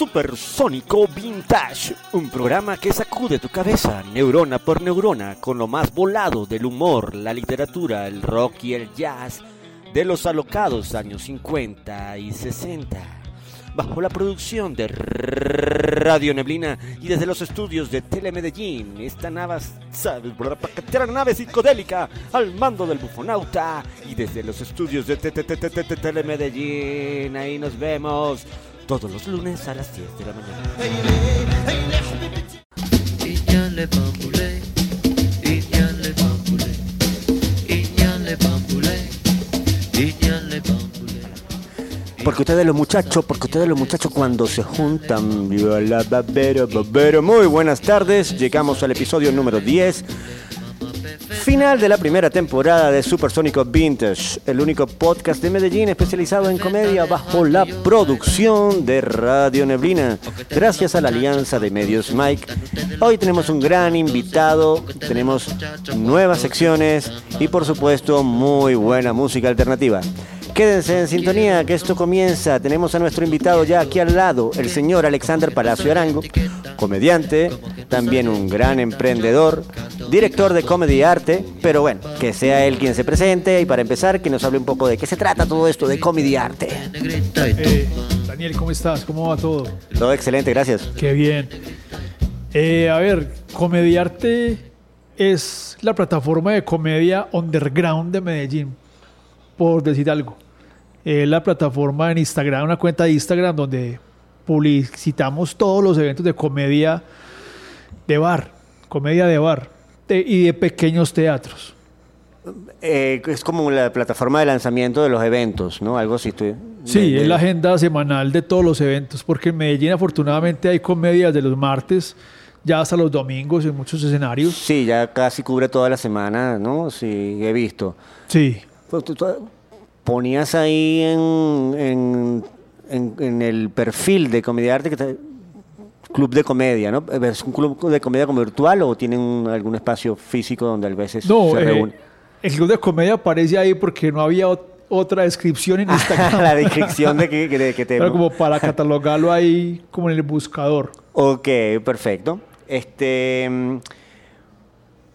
Supersónico Vintage, un programa que sacude tu cabeza neurona por neurona con lo más volado del humor, la literatura, el rock y el jazz de los alocados años 50 y 60. Bajo la producción de Radio Neblina y desde los estudios de Telemedellín, esta nave, psicodélica al mando del bufonauta y desde los estudios de Telemedellín, ahí nos vemos todos los lunes a las 10 de la mañana. Porque ustedes los muchachos, porque ustedes los muchachos cuando se juntan, muy buenas tardes, llegamos al episodio número 10 Final de la primera temporada de Supersónico Vintage, el único podcast de Medellín especializado en comedia bajo la producción de Radio Neblina, gracias a la alianza de medios Mike. Hoy tenemos un gran invitado, tenemos nuevas secciones y por supuesto muy buena música alternativa. Quédense en sintonía que esto comienza. Tenemos a nuestro invitado ya aquí al lado, el señor Alexander Palacio Arango, comediante, también un gran emprendedor, director de Comedy Arte, pero bueno, que sea él quien se presente y para empezar que nos hable un poco de qué se trata todo esto de Comedy Arte. Eh, Daniel, ¿cómo estás? ¿Cómo va todo? Todo excelente, gracias. Qué bien. Eh, a ver, Comedy Arte es la plataforma de comedia underground de Medellín, por decir algo es la plataforma en Instagram, una cuenta de Instagram donde publicitamos todos los eventos de comedia de bar, comedia de bar y de pequeños teatros. Eh, es como la plataforma de lanzamiento de los eventos, ¿no? Algo así. Estoy, sí, es la agenda semanal de todos los eventos, porque en Medellín afortunadamente hay comedias de los martes, ya hasta los domingos en muchos escenarios. Sí, ya casi cubre toda la semana, ¿no? Sí, he visto. Sí. Pues, ponías ahí en, en, el perfil de Comedia Arte que club de comedia, ¿no? ¿Es un club de comedia como virtual o tienen algún espacio físico donde a veces no, se eh, el club de comedia aparece ahí porque no había otra descripción en Instagram. la descripción de que, de que te... Pero como para catalogarlo ahí como en el buscador. Ok, perfecto. Este...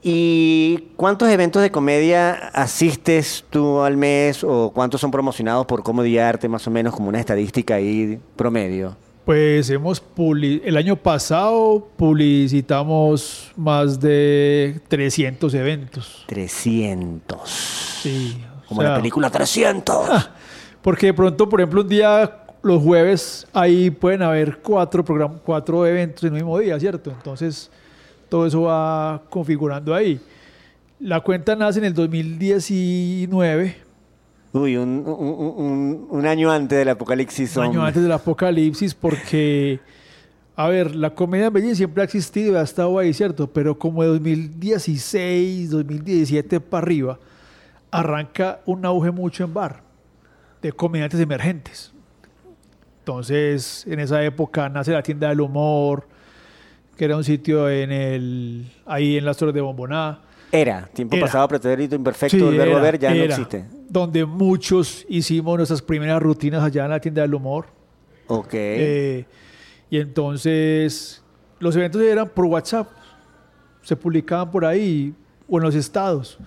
¿Y cuántos eventos de comedia asistes tú al mes o cuántos son promocionados por Comedy Arte, más o menos como una estadística ahí promedio? Pues hemos el año pasado publicitamos más de 300 eventos. 300. Sí. Como la película 300. porque de pronto, por ejemplo, un día, los jueves, ahí pueden haber cuatro, cuatro eventos en el mismo día, ¿cierto? Entonces todo eso va configurando ahí. La cuenta nace en el 2019. Uy, un, año antes del apocalipsis. Un año antes del apocalipsis porque, a ver, la comedia en Medellín siempre ha existido ha estado ahí, ¿cierto? Pero como de 2016, 2017 para arriba, arranca un auge mucho en bar de comediantes emergentes. Entonces, en esa época nace la tienda del humor, que era un sitio en el, ahí en las Torres de Bomboná. Era, tiempo pasado, pretérito imperfecto, el verbo ver ya no existe. Donde muchos hicimos nuestras primeras rutinas allá en la tienda del humor. Ok. Eh, y entonces los eventos eran por WhatsApp, se publicaban por ahí o en los estados.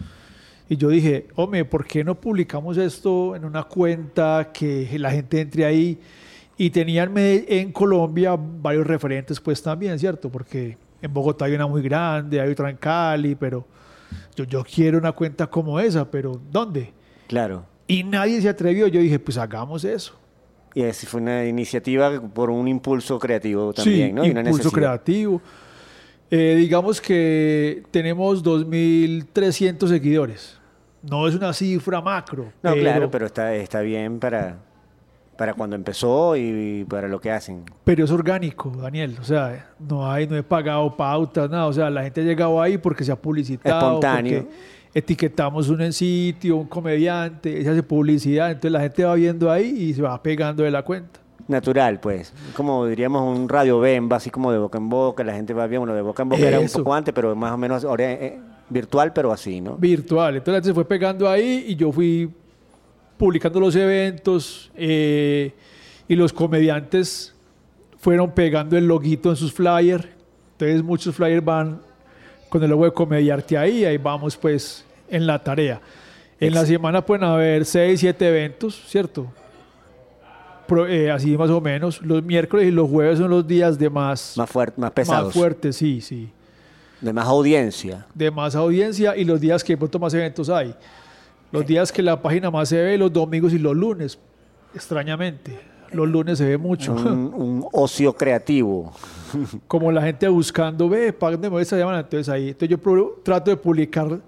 Y yo dije, hombre, ¿por qué no publicamos esto en una cuenta que la gente entre ahí? Y tenían en Colombia varios referentes, pues también, ¿cierto? Porque en Bogotá hay una muy grande, hay otra en Cali, pero yo, yo quiero una cuenta como esa, pero ¿dónde? Claro. Y nadie se atrevió. Yo dije, pues hagamos eso. Y así fue una iniciativa por un impulso creativo también, sí, ¿no? impulso creativo. Eh, digamos que tenemos 2.300 seguidores. No es una cifra macro. No, claro, pero está, está bien para, para cuando empezó y para lo que hacen. Pero es orgánico, Daniel. O sea, no hay, no he pagado pautas, nada. O sea, la gente ha llegado ahí porque se ha publicitado. Espontáneo. Etiquetamos un en sitio, un comediante, se hace publicidad. Entonces la gente va viendo ahí y se va pegando de la cuenta. Natural, pues. Como diríamos un radio Bemba, así como de boca en boca. La gente va viendo, bueno, de boca en boca era un poco antes, pero más o menos ahora, eh, virtual, pero así, ¿no? Virtual. Entonces la gente se fue pegando ahí y yo fui publicando los eventos eh, y los comediantes fueron pegando el loguito en sus flyers. Entonces muchos flyers van con el logo de Comediarte ahí, ahí vamos pues en la tarea. En la semana pueden haber 6, 7 eventos, ¿cierto? Pro- eh, así más o menos. Los miércoles y los jueves son los días de más, Más, fuerte, más pesados. más fuertes, sí, sí. de más audiencia. De más audiencia y los días que pronto más eventos hay. Los días que la página más se ve, los domingos y los lunes, extrañamente. Los lunes se ve mucho. Un, un ocio creativo. como la gente buscando, ve, págame esta semana, entonces ahí. Entonces yo pro- trato de publicar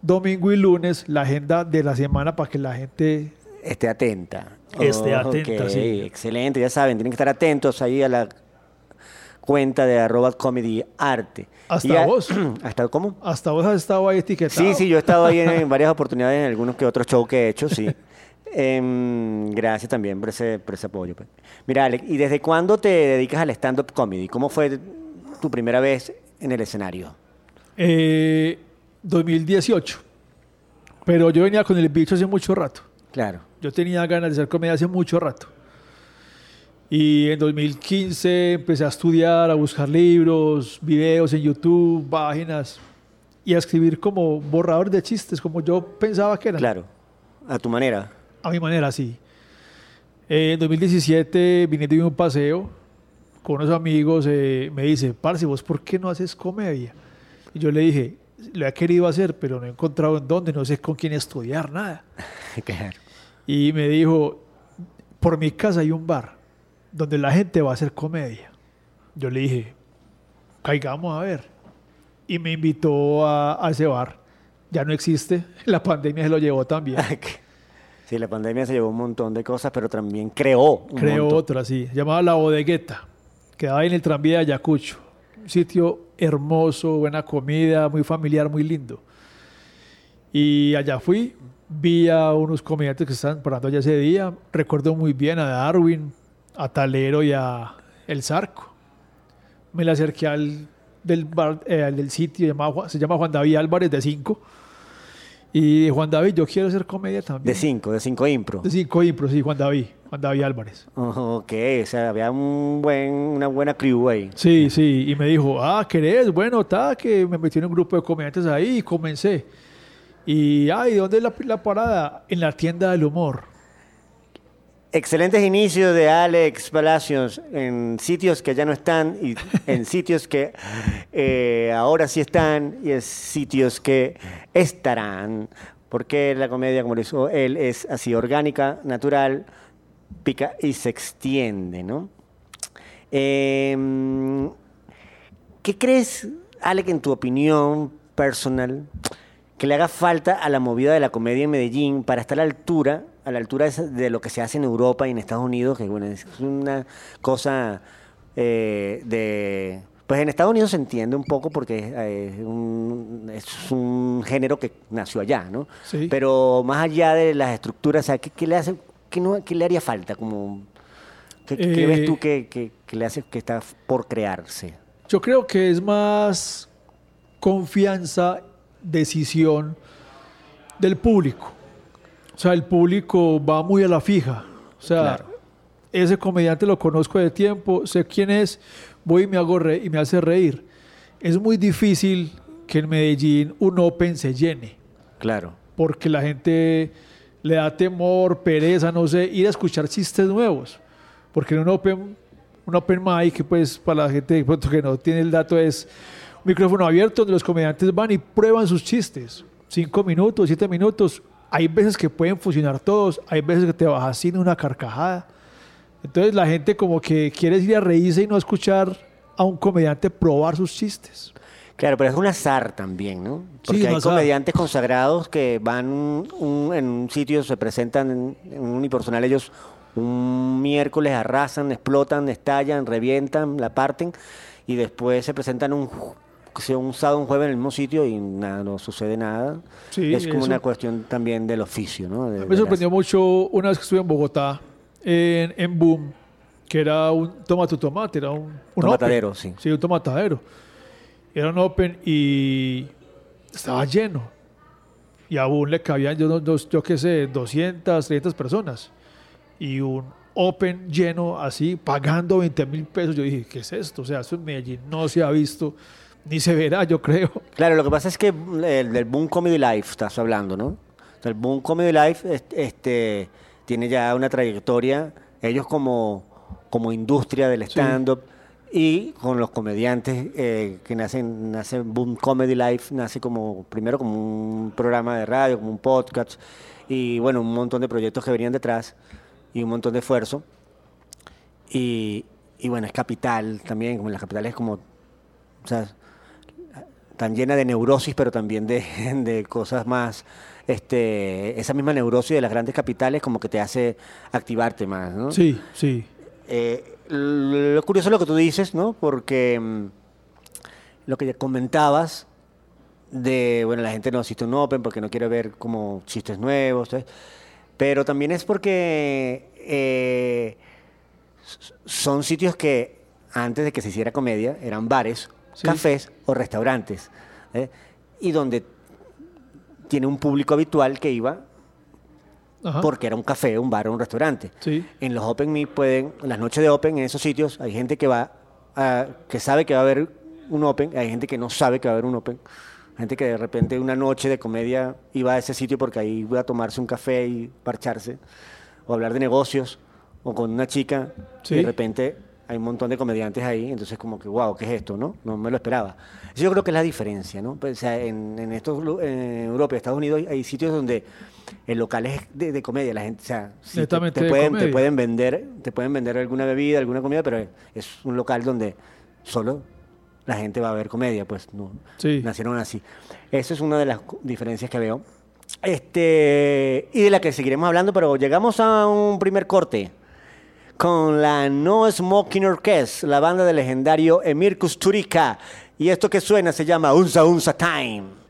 domingo y lunes la agenda de la semana para que la gente... Esté atenta. Esté atenta, sí. Excelente, ya saben, tienen que estar atentos ahí a la cuenta de arroba comedy arte. Hasta Y a- vos. ¿Hasta cómo? Hasta vos has estado ahí etiquetado. Sí, sí, yo he estado ahí en, en varias oportunidades, en algunos que otros shows que he hecho, sí. Em, gracias también por ese, por ese apoyo. pues. Mira, Alex, ¿y desde cuándo te dedicas al stand-up comedy? ¿Cómo fue tu primera vez en el escenario? Eh, 2018. Pero yo venía con el bicho hace mucho rato. Claro. Yo tenía ganas de hacer comedia hace mucho rato. Y en 2015 empecé a estudiar, a buscar libros, videos en YouTube, páginas y a escribir como borrador de chistes, como yo pensaba que eran. Claro. A tu manera. A mi manera, sí. Eh, en 2017 vine de un paseo con unos amigos, eh, me dice, Parce, ¿vos por qué no haces comedia? Y yo le dije, lo he querido hacer, pero no he encontrado en dónde, no sé con quién estudiar, nada. claro. Y me dijo, por mi casa hay un bar donde la gente va a hacer comedia. Yo le dije, caigamos a ver. Y me invitó a, a ese bar. Ya no existe, la pandemia se lo llevó también. Sí, la pandemia se llevó un montón de cosas, pero también creó un Creo montón. otra, sí. Llamaba La Bodegueta. Quedaba en el tranvía de Ayacucho. Un sitio hermoso, buena comida, muy familiar, muy lindo. Y allá fui, vi a unos comediantes que estaban parando allá ese día. Recuerdo muy bien a Darwin, a Talero y a El Zarco. Me le acerqué al del, bar, eh, al del sitio, se llama Juan David Álvarez de 5. Y Juan David, yo quiero hacer comedia también. De cinco, de cinco impro. De 5 impro, sí, Juan David. Juan David Álvarez. Oh, ok, o sea, había un buen, una buena crew ahí. Sí, sí, y me dijo, ah, ¿querés? Bueno, está, que me metí en un grupo de comediantes ahí y comencé. Y, ay, ¿dónde es la, la parada? En la tienda del humor. Excelentes inicios de Alex Palacios en sitios que ya no están y en sitios que eh, ahora sí están y en sitios que estarán. Porque la comedia, como lo hizo él, es así orgánica, natural, pica y se extiende, ¿no? Em, ¿Qué crees, Alex, en tu opinión personal, que le haga falta a la movida de la comedia en Medellín para estar a la altura, a la altura de lo que se hace en Europa y en Estados Unidos, que bueno, es una cosa eh, de... Pues en Estados Unidos se entiende un poco porque es, eh, un, es un género que nació allá, ¿no? Sí. Pero más allá de las estructuras, ¿qué, qué le hace, qué, no- qué le haría falta? Como, ¿Qué, qué Eh, ves tú que, que- que le hace que está por crearse? Yo creo que es más confianza, decisión del público. O sea, el público va muy a la fija. O sea, Claro. ese comediante lo conozco de tiempo, sé quién es, voy y me hago re- y me hace reír. Es muy difícil que en Medellín un open se llene, Claro. porque la gente le da temor, pereza, no sé, ir a escuchar chistes nuevos. Porque en un open, un open mic, que pues para la gente de pronto que no tiene el dato, es un micrófono abierto donde los comediantes van y prueban sus chistes. Cinco minutos, siete minutos. Hay veces que pueden funcionar todos, hay veces que te bajas sin una carcajada. Entonces la gente como que quiere ir a reírse y no escuchar a un comediante probar sus chistes. Claro, pero es un azar también, ¿no? Porque Sí, hay comediantes consagrados que van un- en un sitio, se presentan en, en un unipersonal, ellos un miércoles arrasan, explotan, estallan, revientan, la parten, y después se presentan un, ju- que sea un sábado, un jueves en el mismo sitio y nada, no sucede nada. Sí, es como eso. una cuestión también del oficio, ¿no? De- me las- sorprendió mucho una vez que estuve en Bogotá, en, en Boom, que era un toma tu tomate, era un, un Tomatadero, open. sí. Sí, un tomatadero. Era un open y estaba lleno. Y a Boom le cabían, yo, no- yo qué sé, 200, 300 personas. Y un open lleno así, pagando 20 mil pesos. Yo dije, ¿qué es esto? O sea, esto en Medellín no se ha visto, ni se verá, yo creo. Claro, lo que pasa es que el del Boom Comedy Life estás hablando, ¿no? El Boom Comedy Life este, tiene ya una trayectoria, ellos como, como industria del stand-up. Y con los comediantes eh, que nacen, nace Boom Comedy Life, nace como, primero como un programa de radio, como un podcast, y bueno, un montón de proyectos que venían detrás y un montón de esfuerzo. Y, y bueno, es capital también, como la capital es como, o sea, tan llena de neurosis, pero también de, de cosas más, este, esa misma neurosis de las grandes capitales como que te hace activarte más, ¿no? Sí, sí. Eh, lo curioso es lo que tú dices, ¿no? Porque mm, lo que comentabas de, bueno, la gente no asiste a un Open porque no quiere ver como chistes nuevos, pero también es porque eh, son sitios que antes de que se hiciera comedia eran bares, cafés o restaurantes, ¿eh? y donde tiene un público habitual que iba porque era un café, un bar o un restaurante. En los Open Meet pueden, en las noches de Open, en esos sitios, hay gente que va, que sabe que va a haber un Open, hay gente que no sabe que va a haber un Open. Gente que de repente una noche de comedia iba a ese sitio porque ahí iba a tomarse un café y parcharse, o hablar de negocios, o con una chica, y de repente hay un montón de comediantes ahí, entonces como que, wow, ¿qué es esto? No, no me lo esperaba. Yo creo que es la diferencia, ¿no? Pues, o sea, en, en, estos, en Europa y Estados Unidos hay sitios donde el local es de, comedia, la gente, o sea, te, pueden, te, pueden, vender, te pueden vender alguna bebida, alguna comida, pero es un local donde solo la gente va a ver comedia, pues no, nacieron así. Esa es una de las diferencias que veo. Este, y de la que seguiremos hablando, pero llegamos a un primer corte con la No Smoking Orchestra, la banda del legendario Emir Kusturica. Y esto que suena se llama Unsa Unsa Time.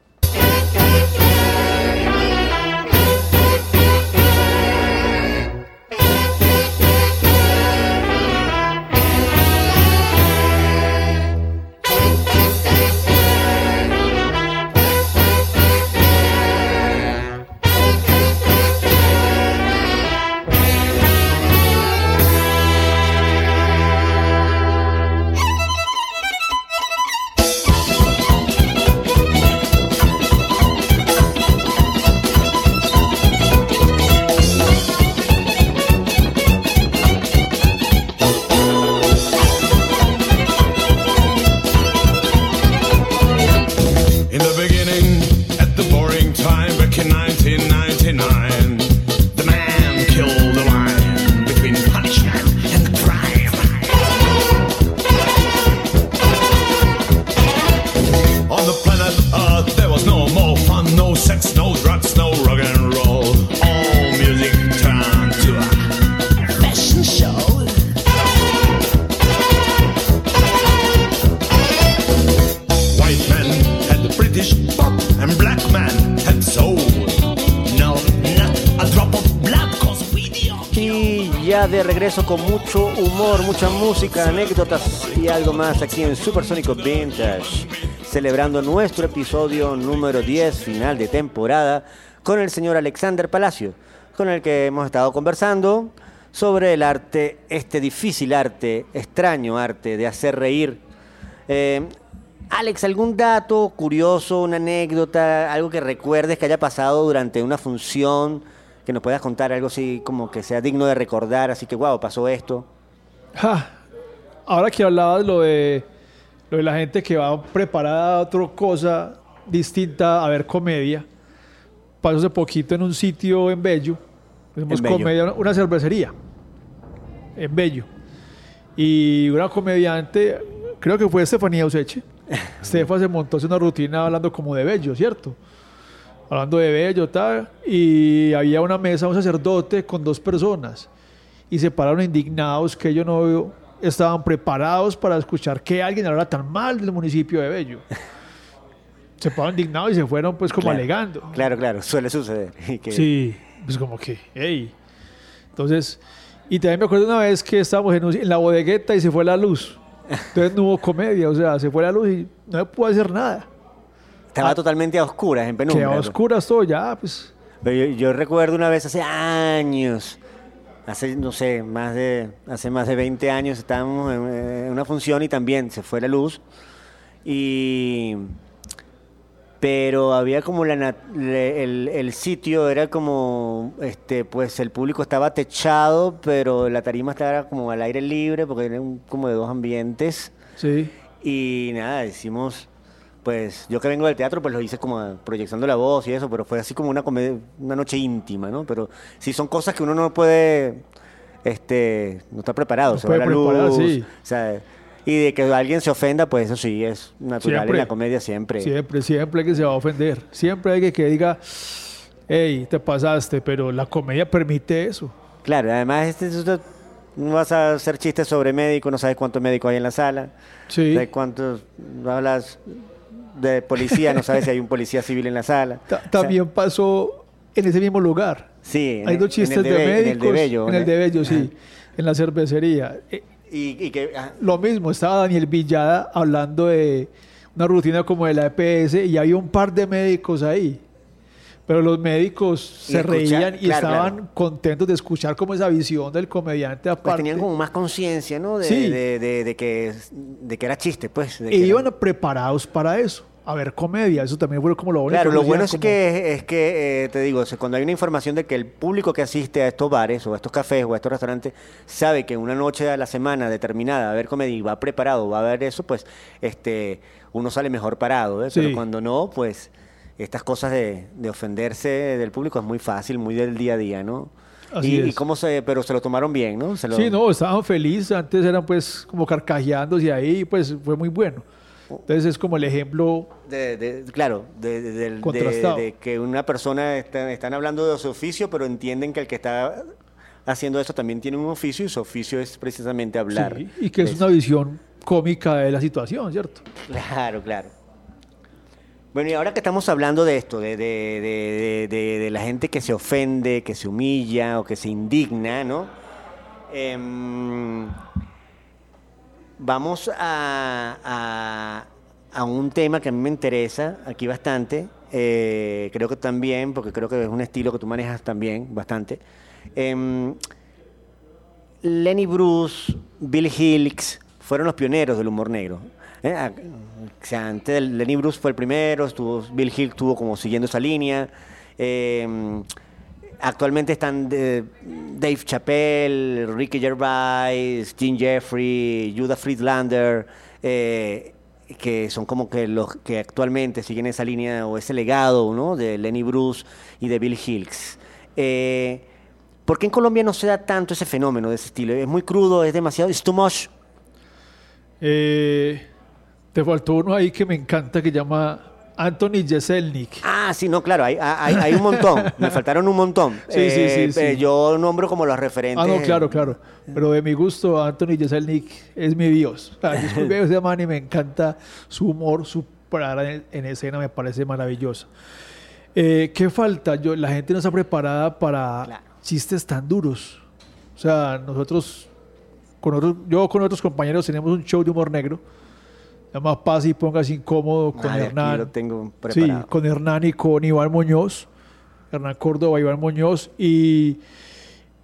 Con mucho humor, mucha música, anécdotas y algo más aquí en Supersónico Vintage, celebrando nuestro episodio número 10, final de temporada, con el señor Alexander Palacio, con el que hemos estado conversando sobre el arte, este difícil arte, extraño arte de hacer reír. Eh, Alex, ¿algún dato curioso, una anécdota, algo que recuerdes que haya pasado durante una función? Que nos puedas contar algo así como que sea digno de recordar, así que wow, pasó esto. ahora que hablabas lo de, lo de la gente que va preparada a otra cosa distinta a ver comedia, pasó hace poquito en un sitio en Bello, en comedia, una cervecería, en Bello, y una comediante, creo que fue Estefanía Useche, Estefa se montó hace una rutina hablando como de Bello, ¿cierto? Hablando de bello, tal, y había una mesa, un sacerdote con dos personas, y se pararon indignados que ellos no estaban preparados para escuchar que alguien hablara tan mal del municipio de Bello. se pararon indignados y se fueron pues como alegando. Claro, claro, suele suceder. Sí, pues como que, hey. Entonces, y también me acuerdo una vez que estábamos en, la bodegueta y se fue la luz. Entonces no hubo comedia, o sea, se fue la luz y no se pudo hacer nada. Estaba ah. totalmente a oscuras, en penumbra. Que a oscuras todo, ya, pues. Yo, yo, recuerdo una vez hace años hace, no sé, más de, hace más de 20 años estábamos en, eh, en una función y también se fue la luz. Y pero había como la le- el, el sitio era como este pues el público estaba techado pero la tarima estaba como al aire libre porque era un- como de dos ambientes Sí. y nada decimos pues yo que vengo del teatro pues lo hice como proyectando la voz y eso pero fue así como una comedia, una noche íntima no pero sí son cosas que uno no puede este no está preparado No se va la luz sí. o sea y de que alguien se ofenda pues eso sí es natural Siempre. en la comedia siempre Siempre, siempre que se va a ofender. Siempre hay que que diga, hey, te pasaste, pero la comedia permite eso. Claro, además este, esto- no vas a hacer chistes sobre médicos, no sabes cuántos médicos hay en la sala, Sí. de cuántos hablas de policía, no sabes si hay un policía civil en la sala. Ta- O sea, también pasó en ese mismo lugar. sí, Hay dos chistes el de, médicos. En el de Bello. En el de Bello, sí. En la cervecería. Eh, Y, y que, ah, Lo mismo, estaba Daniel Villada hablando de una rutina como de la EPS y había un par de médicos ahí. Pero los médicos Y se reían y claro, estaban claro. contentos de escuchar como esa visión del comediante pues aparte. tenían como más conciencia, ¿no? De, Sí. de, de- de que, de que era chiste, pues. de que era- iban preparados para eso, a ver comedia. Eso también fue como lo bonito. Claro, lo bueno es como- que, es que eh, te digo, cuando hay una información de que el público que asiste a estos bares o a estos cafés o a estos restaurantes sabe que una noche a la semana determinada va a haber comedia y va preparado, va a haber eso, pues este, uno sale mejor parado. ¿eh? Pero Sí. cuando no, pues estas cosas de, de ofenderse del público es muy fácil, muy del día a día, ¿no? Así y, y es. cómo se, pero se lo tomaron bien, ¿no? Se lo- Sí, no, estaban felices. Antes eran pues como carcajeándose ahí, pues fue muy bueno. Entonces es como el ejemplo De, de- claro, de, que una persona está- están hablando de su oficio, pero entienden que el que está haciendo eso también tiene un oficio y su oficio es precisamente hablar. Sí, y que es una visión cómica de la situación, ¿cierto? Claro, claro. Bueno, y ahora que estamos hablando de esto, de, de- de- de- la gente que se ofende, que se humilla o que se indigna, ¿no? Em, vamos a, a- a un tema que a mí me interesa aquí bastante. eh, creo que también, porque creo que es un estilo que tú manejas también bastante. Em, Lenny Bruce, Bill Hicks fueron los pioneros del humor negro. ¿Eh? Antes Lenny Bruce fue el primero, Bill Hicks estuvo como siguiendo esa línea. Eh, actualmente están de- Dave Chappelle, Ricky Gervais, Jim Jeffrey, Judah Friedlander, eh, que son como que los que actualmente siguen esa línea o ese legado ¿no? de Lenny Bruce y de Bill Hicks. Eh, ¿Por qué en Colombia no se da tanto ese fenómeno de ese estilo? Es muy crudo, es demasiado, es too much. Eh, te faltó uno ahí que me encanta que llama Anthony Jeselnik. Ah, sí, no, claro, hay, hay, hay un montón. Me faltaron un montón. Sí, sí, sí, sí. eh, Yo nombro como los referentes. Ah, no, claro, claro. Pero de mi gusto, Anthony Jeselnik es mi Dios. O sea, ese man y me encanta su humor, su parada en, en escena me parece maravillosa. Eh, ¿Qué falta? Yo, la gente no está preparada para Claro. chistes tan duros. O sea, nosotros, con otros, yo con otros compañeros tenemos un show de humor negro. Se llama Paz y Póngase Incómodo con Hernán. lo tengo Sí, preparado. con Hernán y con Iván Muñoz. Hernán Córdoba, Iván Muñoz. Y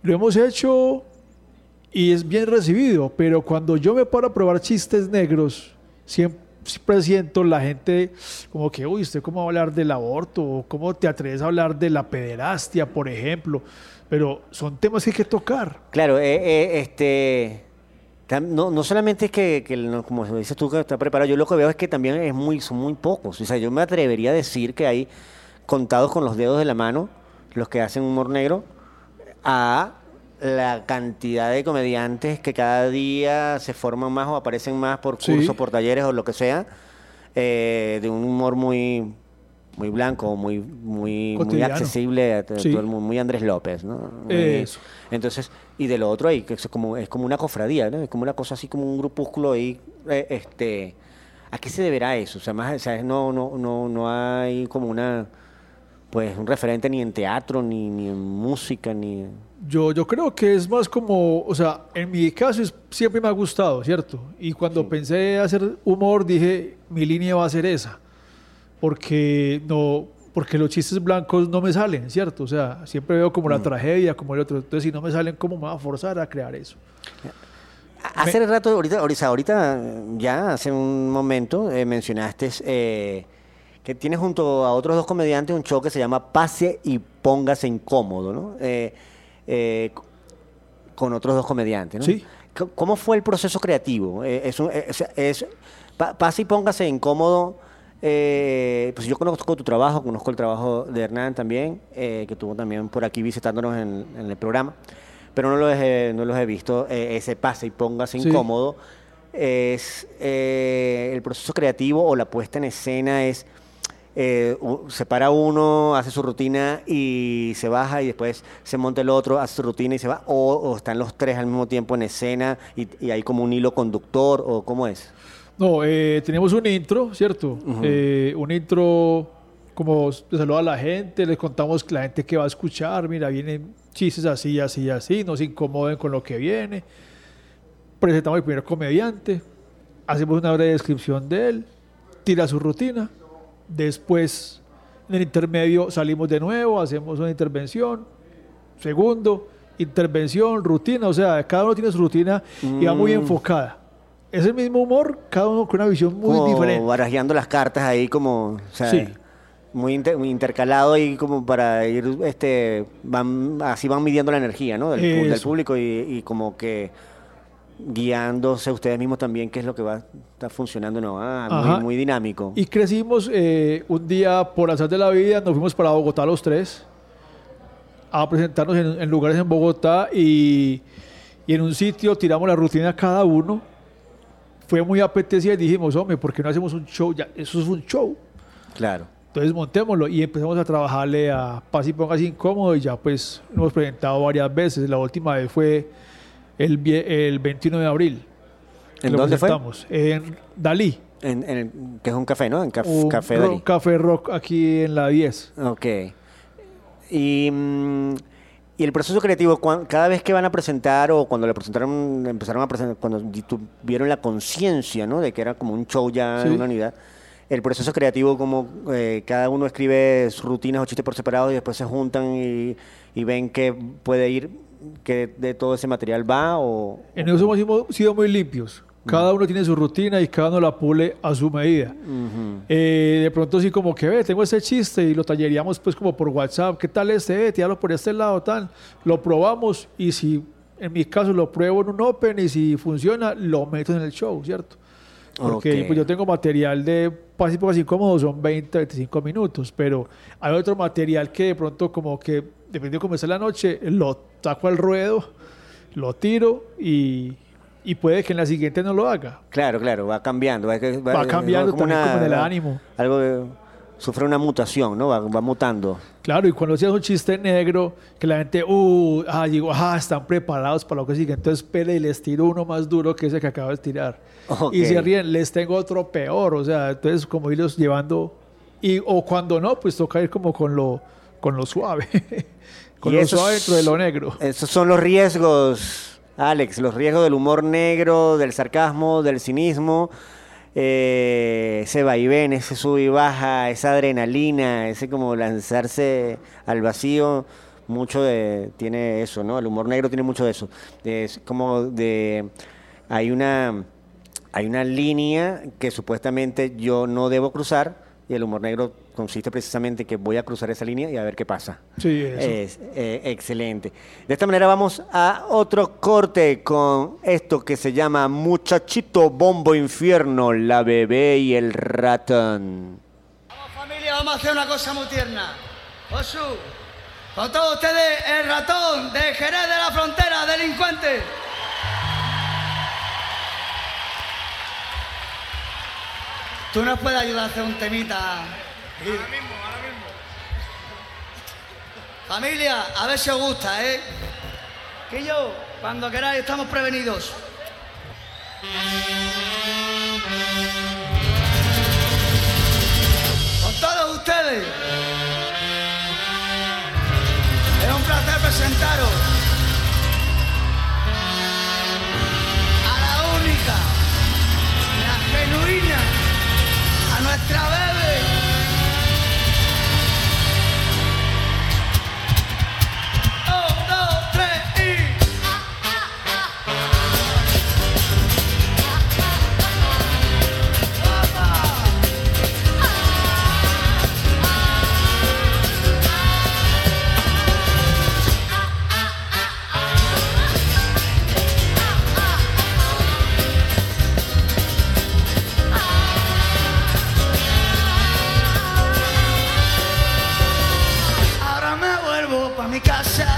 lo hemos hecho y es bien recibido, pero cuando yo me paro a probar chistes negros, siempre, siento la gente como que, uy, ¿usted cómo va a hablar del aborto? ¿O ¿Cómo te atreves a hablar de la pederastia, por ejemplo? Pero son temas que hay que tocar. Claro, eh, eh, este. No, no solamente es que, como dices tú que está preparado, yo lo que veo es que también es muy, son muy pocos. O sea, yo me atrevería a decir que hay contados con los dedos de la mano los que hacen humor negro a la cantidad de comediantes que cada día se forman más o aparecen más por Sí. cursos, por talleres o lo que sea, eh, de un humor muy muy blanco, muy muy, accesible a Sí. todo el mundo, muy Andrés López, ¿no? Eso. entonces, y de lo otro ahí, que es como, es como una cofradía, ¿no? Es como una cosa así, como un grupúsculo ahí, eh, este... ¿A qué se deberá eso? O sea, más, o sea, no, no, no, no hay como una, pues, un referente ni en teatro, ni, ni en música, ni... Yo, yo creo que es más como, o sea, en mi caso es- siempre me ha gustado, ¿cierto? Y cuando pensé hacer humor dije, mi línea va a ser esa. Porque no, porque los chistes blancos no me salen, ¿cierto? O sea, siempre veo como Mm. la tragedia, como el otro. Entonces, si no me salen, ¿cómo me va a forzar a crear eso? Hace rato, ahorita, ahorita, ahorita, ya hace un momento, eh, mencionaste eh, que tienes junto a otros dos comediantes un show que se llama Pase y Póngase Incómodo, ¿no? Eh, eh, con otros dos comediantes, ¿no? Sí. ¿Cómo fue el proceso creativo? Eh, es, un- eh, o sea, es- pa- Pase y Póngase Incómodo. Eh, pues yo conozco tu trabajo, conozco el trabajo de Hernán también, eh, que estuvo también por aquí visitándonos en, en el programa, pero no los he, no los he visto. eh, ese pase y póngase Sí. incómodo es eh, el proceso creativo o la puesta en escena es eh, se para uno, hace su rutina y se baja y después se monta el otro, hace su rutina y se va, o, o están los tres al mismo tiempo en escena y, y hay como un hilo conductor, o cómo es. No, eh, tenemos un intro, ¿cierto? Eh, un intro como de saludo a la gente, les contamos que la gente que va a escuchar, mira, vienen chistes así, así, así, no se incomoden con lo que viene. Presentamos al primer comediante, hacemos una breve descripción de él, tira su rutina, después en el intermedio salimos de nuevo, hacemos una intervención, segundo, intervención, rutina, o sea, cada uno tiene su rutina y va muy Mm. enfocada. Es el mismo humor, cada uno con una visión muy como diferente. barajeando las cartas ahí como, o sea, Sí. muy, inter- muy intercalado ahí como para ir, este, van, así van midiendo la energía, ¿no? Del, del público y, y como que guiándose ustedes mismos también qué es lo que va a estar funcionando, ¿no? Ah, muy, muy dinámico. Y crecimos eh, un día por azar de la vida, nos fuimos para Bogotá los tres a presentarnos en, en lugares en Bogotá y, y en un sitio tiramos la rutina cada uno. Fue muy apetecida y dijimos, hombre, ¿por qué no hacemos un show? Ya, eso es un show. Claro. Entonces montémoslo y empezamos a trabajarle a Paz y Póngase Incómodo y ya pues lo hemos presentado varias veces. La última vez fue el, el 21 de abril. ¿En Lo dónde fue? presentamos, En Dalí. En, en el- que es un café, ¿no? En caf- un Café Dalí. Café Rock aquí en la 10. Ok. Y, mm, y el proceso creativo, cada vez que van a presentar o cuando le presentaron, empezaron a presentar, cuando tuvieron la conciencia, ¿no? De que era como un show ya en Sí. una unidad. El proceso creativo, como eh, cada uno escribe sus rutinas o chistes por separado y después se juntan y, y ven que puede ir, que de todo ese material va o... En eso hemos sido muy limpios. Cada uno tiene su rutina y cada uno la pule a su medida. Eh, de pronto sí como que, ve, tengo este chiste y lo talleríamos pues como por WhatsApp. ¿Qué tal este? Ve, tíralo por este lado, tal. Lo probamos y si en mi caso lo pruebo en un Open y si funciona, lo meto en el show, ¿cierto? Porque pues, yo tengo material de Paz y Pocas Incómodos, son 20, 25 minutos, pero hay otro material que de pronto como que, dependiendo de cómo está la noche, lo saco al ruedo, lo tiro y, y puede que en la siguiente no lo haga. Claro, claro, va cambiando. Va, Va cambiando también como en el ánimo. Algo que sufre una mutación, ¿no? Va, va mutando. Claro, y cuando hacías un chiste negro, que la gente, uh, ah, digo, ah, están preparados para lo que sigue, entonces espere y les tiro uno más duro que ese que acabo de tirar. Ok. Y se ríen, les tengo otro peor, o sea, entonces como irlos llevando, y, o cuando no, pues toca ir como con lo, con lo suave, con Y lo esos- suave dentro de lo negro. Esos son los riesgos, Alex, los riesgos del humor negro, del sarcasmo, del cinismo. eh, ese vaivén, ese sube y baja, esa adrenalina, ese como lanzarse al vacío, mucho de, tiene eso, ¿no? El humor negro tiene mucho de eso. Es como de, hay una, hay una línea que supuestamente yo no debo cruzar y el humor negro consiste precisamente que voy a cruzar esa línea y a ver qué pasa. Sí, eso. Es eh, excelente. De esta manera vamos a otro corte con esto que se llama Muchachito Bombo Infierno, la bebé y el ratón. Vamos familia, vamos a hacer una cosa muy tierna. Osu, con todos ustedes el ratón de Jerez de la Frontera, delincuente. Tú nos puedes ayudar a hacer un temita. Ahora mismo, ahora mismo. Familia, a ver si os gusta, ¿eh? Que yo, cuando queráis, estamos prevenidos. Con todos ustedes. Es un placer presentaros a la única, la genuina, a nuestra bebé. mi casa.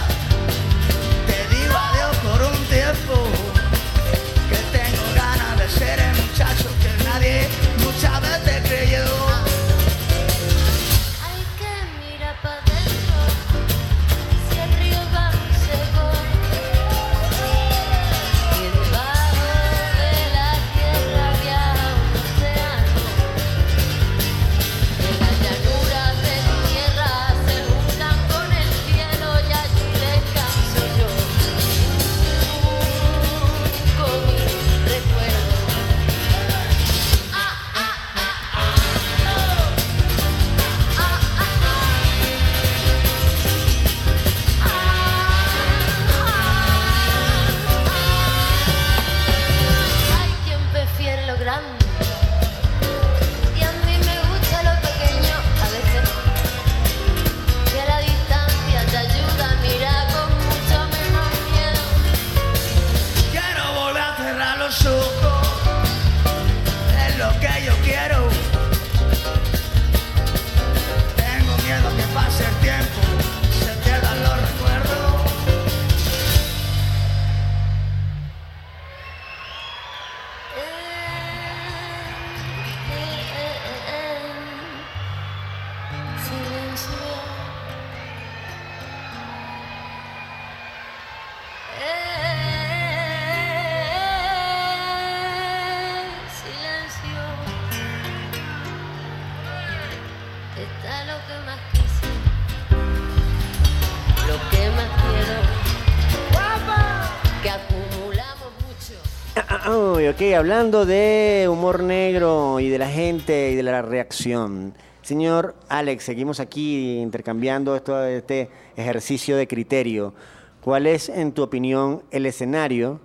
Ok, hablando de humor negro y de la gente y de la reacción. Señor Alex, seguimos aquí intercambiando esto, este ejercicio de criterio. ¿Cuál es, en tu opinión, el escenario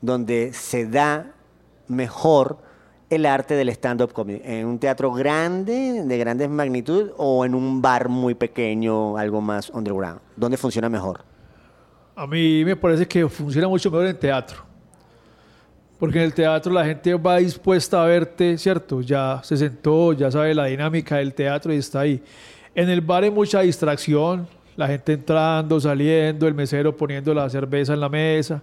donde se da mejor el arte del stand-up comedy? ¿En un teatro grande, de grandes magnitud, o en un bar muy pequeño, algo más underground? ¿Dónde funciona mejor? A mí me parece que funciona mucho mejor en teatro. Porque en el teatro la gente va dispuesta a verte, ¿cierto? Ya se sentó, ya sabe la dinámica del teatro y está ahí. En el bar hay mucha distracción, la gente entrando, saliendo, el mesero poniendo la cerveza en la mesa.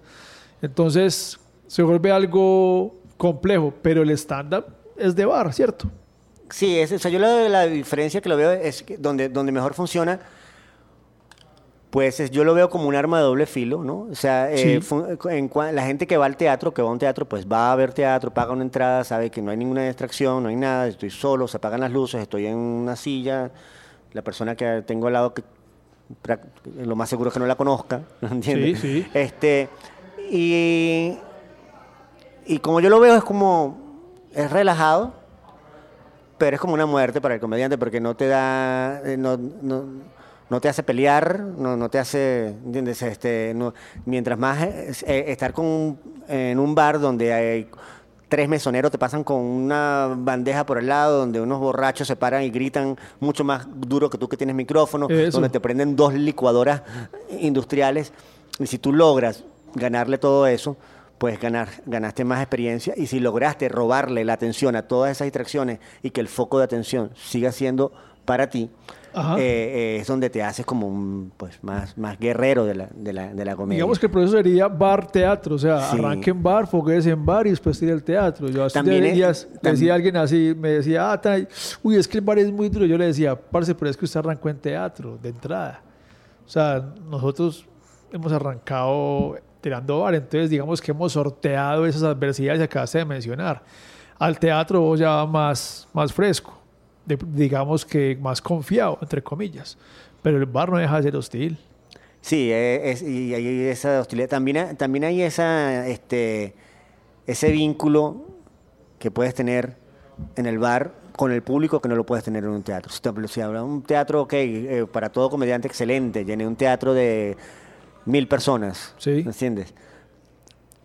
Entonces se vuelve algo complejo, pero el stand-up es de bar, ¿cierto? Sí, es, o sea, yo la, la diferencia que lo veo es donde, donde mejor funciona, pues es- yo lo veo como un arma de doble filo, ¿no? O sea, eh, Sí. en la gente que va al teatro, que va a un teatro, pues va a ver teatro, paga una entrada, sabe que no hay ninguna distracción, no hay nada, estoy solo, se apagan las luces, estoy en una silla, la persona que tengo al lado, que lo más seguro es que no la conozca, ¿entiendes? Sí, sí. Este, y, y como yo lo veo es como, es relajado, pero es como una muerte para el comediante porque no te da, eh, no, no, no te hace pelear, no, no te hace, ¿entiendes? Este, no- mientras más eh, eh, estar con un- en un bar donde hay tres mesoneros te pasan con una bandeja por el lado, donde unos borrachos se paran y gritan mucho más duro que tú que tienes micrófono, Eso. donde te prenden dos licuadoras industriales. Y si tú logras ganarle todo eso, pues ganar, ganaste más experiencia. Y si lograste robarle la atención a todas esas distracciones y que el foco de atención siga siendo para ti. Eh, eh, es donde te haces como un pues más, más guerrero de la, de la, de la comedia. Digamos que el proceso sería bar-teatro, o sea, Sí. arranque en bar, fogues en bar y después tire el teatro. Yo hace días decía alguien así, me decía, ah, uy, es que el bar es muy duro. Yo le decía, parce, pero es que usted arrancó en teatro, de entrada. O sea, nosotros hemos arrancado tirando bar, entonces digamos que hemos sorteado esas adversidades que acabaste de mencionar. Al teatro ya más, más fresco, de- digamos que más confiado, entre comillas. Pero el bar no deja de ser hostil. Sí, eh, es- y hay esa hostilidad. También, hay- también hay esa, este, ese vínculo que puedes tener en el bar con el público que no lo puedes tener en un teatro. Si, habrá un teatro, ok, eh, para todo comediante excelente, llené un teatro de mil personas, Sí. ¿me entiendes?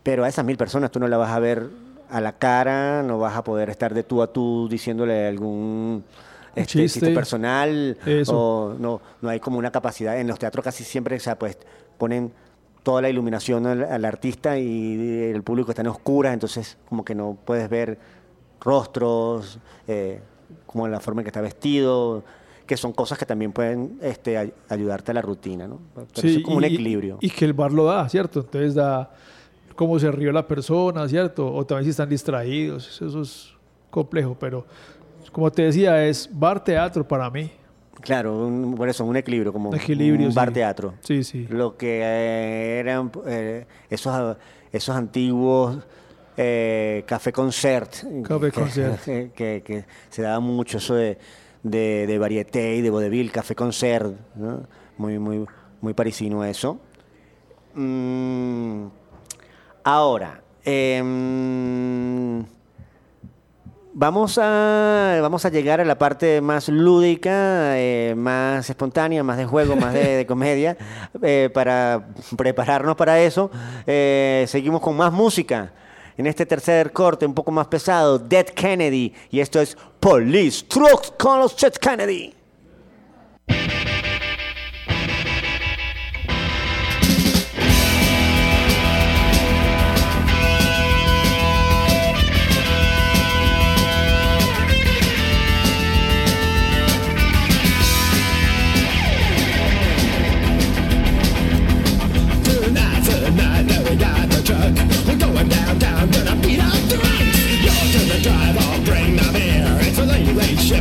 Pero a esas mil personas tú no las vas a ver a la cara, no vas a poder estar de tú a tú diciéndole algún este, chiste. personal Eso. o no, no hay como una capacidad. En los teatros casi siempre o sea, pues, ponen toda la iluminación al, al artista y el público está en oscuras, entonces como que no puedes ver rostros, eh, como la forma en que está vestido, que son cosas que también pueden este, ay- ayudarte a la rutina, ¿no? Pero eso es como un equilibrio. Y que el bar lo da, ¿cierto? Entonces da cómo se rió la persona, ¿cierto? O también si están distraídos, eso, es complejo, pero como te decía, es bar teatro para mí. Claro, un- por eso, un equilibrio, como Un equilibrio, un bar sí. teatro. Sí, sí. Lo que eh, eran eh, esos, esos antiguos eh, café concert. Café concert. Que, que- que se daba mucho eso de, de, de varieté y de vodevil, café concert. ¿no? Muy, muy, muy parisino eso. Mm, ahora, em, Vamos a, vamos a llegar a la parte más lúdica, eh, más espontánea, más de juego, más de, de comedia. Eh, para prepararnos para eso, eh, seguimos con más música. En este tercer corte, un poco más pesado, Dead Kennedy. Y esto es Police Trucks con los Dead Kennedy.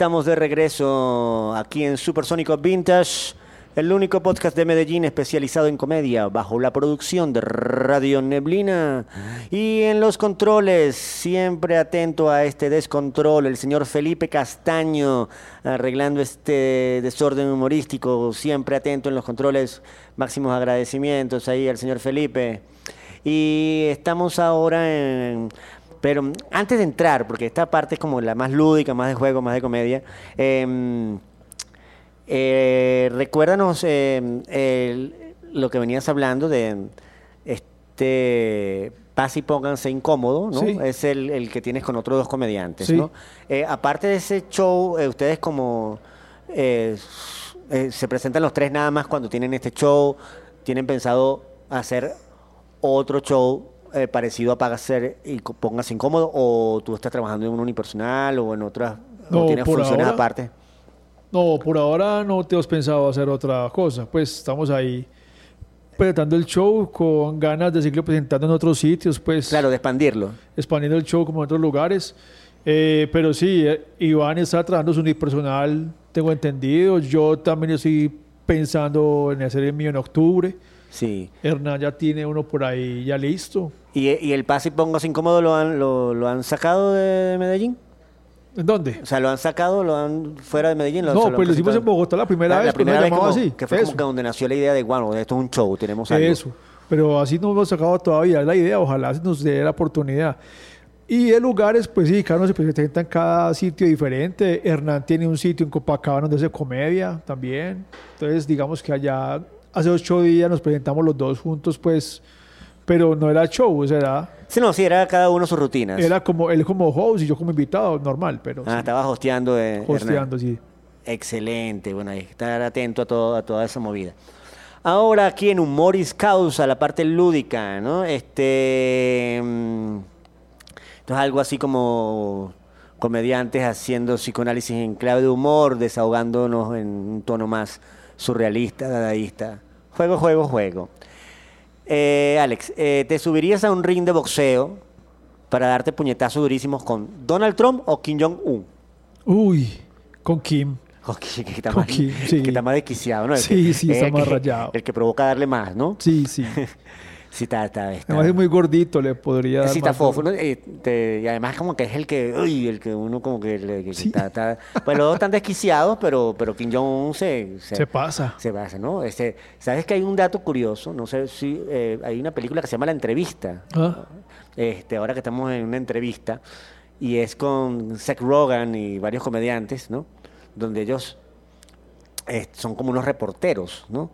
estamos de regreso aquí en Supersónico Vintage, el único podcast de Medellín especializado en comedia, bajo la producción de Radio Neblina. Y en los controles, siempre atento a este descontrol, el señor Felipe Castaño, arreglando este desorden humorístico, siempre atento en los controles. Máximos agradecimientos ahí al señor Felipe. Y estamos ahora en... Pero mm, antes de entrar, porque esta parte es como la más lúdica, más de juego, más de comedia, em, eh, recuérdanos em, el- lo que venías hablando de este Paz y pónganse incómodo, ¿no? Sí. Es el, el que tienes con otros dos comediantes, Sí. ¿no? Eh, aparte de ese show, eh, ustedes como se presentan los tres nada más cuando tienen este show, tienen pensado hacer otro show eh, parecido a Pagaser y Póngase Incómodo, o tú estás trabajando en un unipersonal o en otras, No, o tienes funciones ahora- aparte. No, por ahora no te has pensado hacer otra cosa. Pues estamos ahí presentando el show con ganas de seguirlo presentando en otros sitios, pues Claro, de expandirlo. expandiendo el show como en otros lugares. Eh, pero sí, eh, Iván está trabajando su unipersonal, tengo entendido. Yo también estoy pensando en hacer el mío en octubre. Sí. Hernán ya tiene uno por ahí ya listo. ¿Y, y el Paz y Póngase Incómodo lo han, lo, lo han sacado de Medellín? ¿En dónde? O sea, lo han sacado, lo han fuera de Medellín. Lo, No, lo pues lo hicimos en? Bogotá la primera La- vez, la no primera vez como- así. que fue Eso. como que donde nació la idea de, bueno, esto es un show, tenemos algo. Eso. Pero así no hemos sacado todavía. Es la idea. Ojalá se nos dé la oportunidad. Y de lugares, pues sí, cada uno se presenta en cada sitio diferente. Hernán tiene un sitio en Copacabana donde hace comedia también. Entonces, digamos que allá hace ocho días nos presentamos los dos juntos, pues. Pero no era show, o sea, era, Sí, no, sí, era cada uno sus rutinas. era como él como host y yo como invitado, normal, pero Ah, sí, estaba hosteando. eh, Hernán. hosteando, sí. Excelente, bueno, hay que estar atento a, todo, a toda esa movida. Ahora aquí en Humoris Causa, la parte lúdica, ¿no? Este. mm, Esto es algo así como comediantes haciendo psicoanálisis en clave de humor, desahogándonos en un tono más surrealista, dadaísta. Juego, juego, juego. Eh, Alex, eh, ¿te subirías a un ring de boxeo para darte puñetazos durísimos con Donald Trump o Kim Jong-un? Uy, con Kim. Ok, que está, Con más, Kim, sí. que está más desquiciado, ¿no? El Sí, que- sí, es está más que- rayado. El que provoca darle más, ¿no? Sí, sí. Sí, está, está, está. Además es muy gordito, le podría dar Sí, está más fofo, duro. ¿no? Eh, te- y además como que es el que, uy, el que uno como que, le- que Sí. está, está- pues los dos están desquiciados, pero, pero Kim Jong-un se, Se pasa. Se pasa, ¿no? Este, ¿Sabes que hay un dato curioso? No sé si eh, hay una película que se llama La Entrevista. Ah. Este, ahora que estamos en una entrevista, y es con Seth Rogen y varios comediantes, ¿no? Donde ellos eh, son como unos reporteros, ¿no?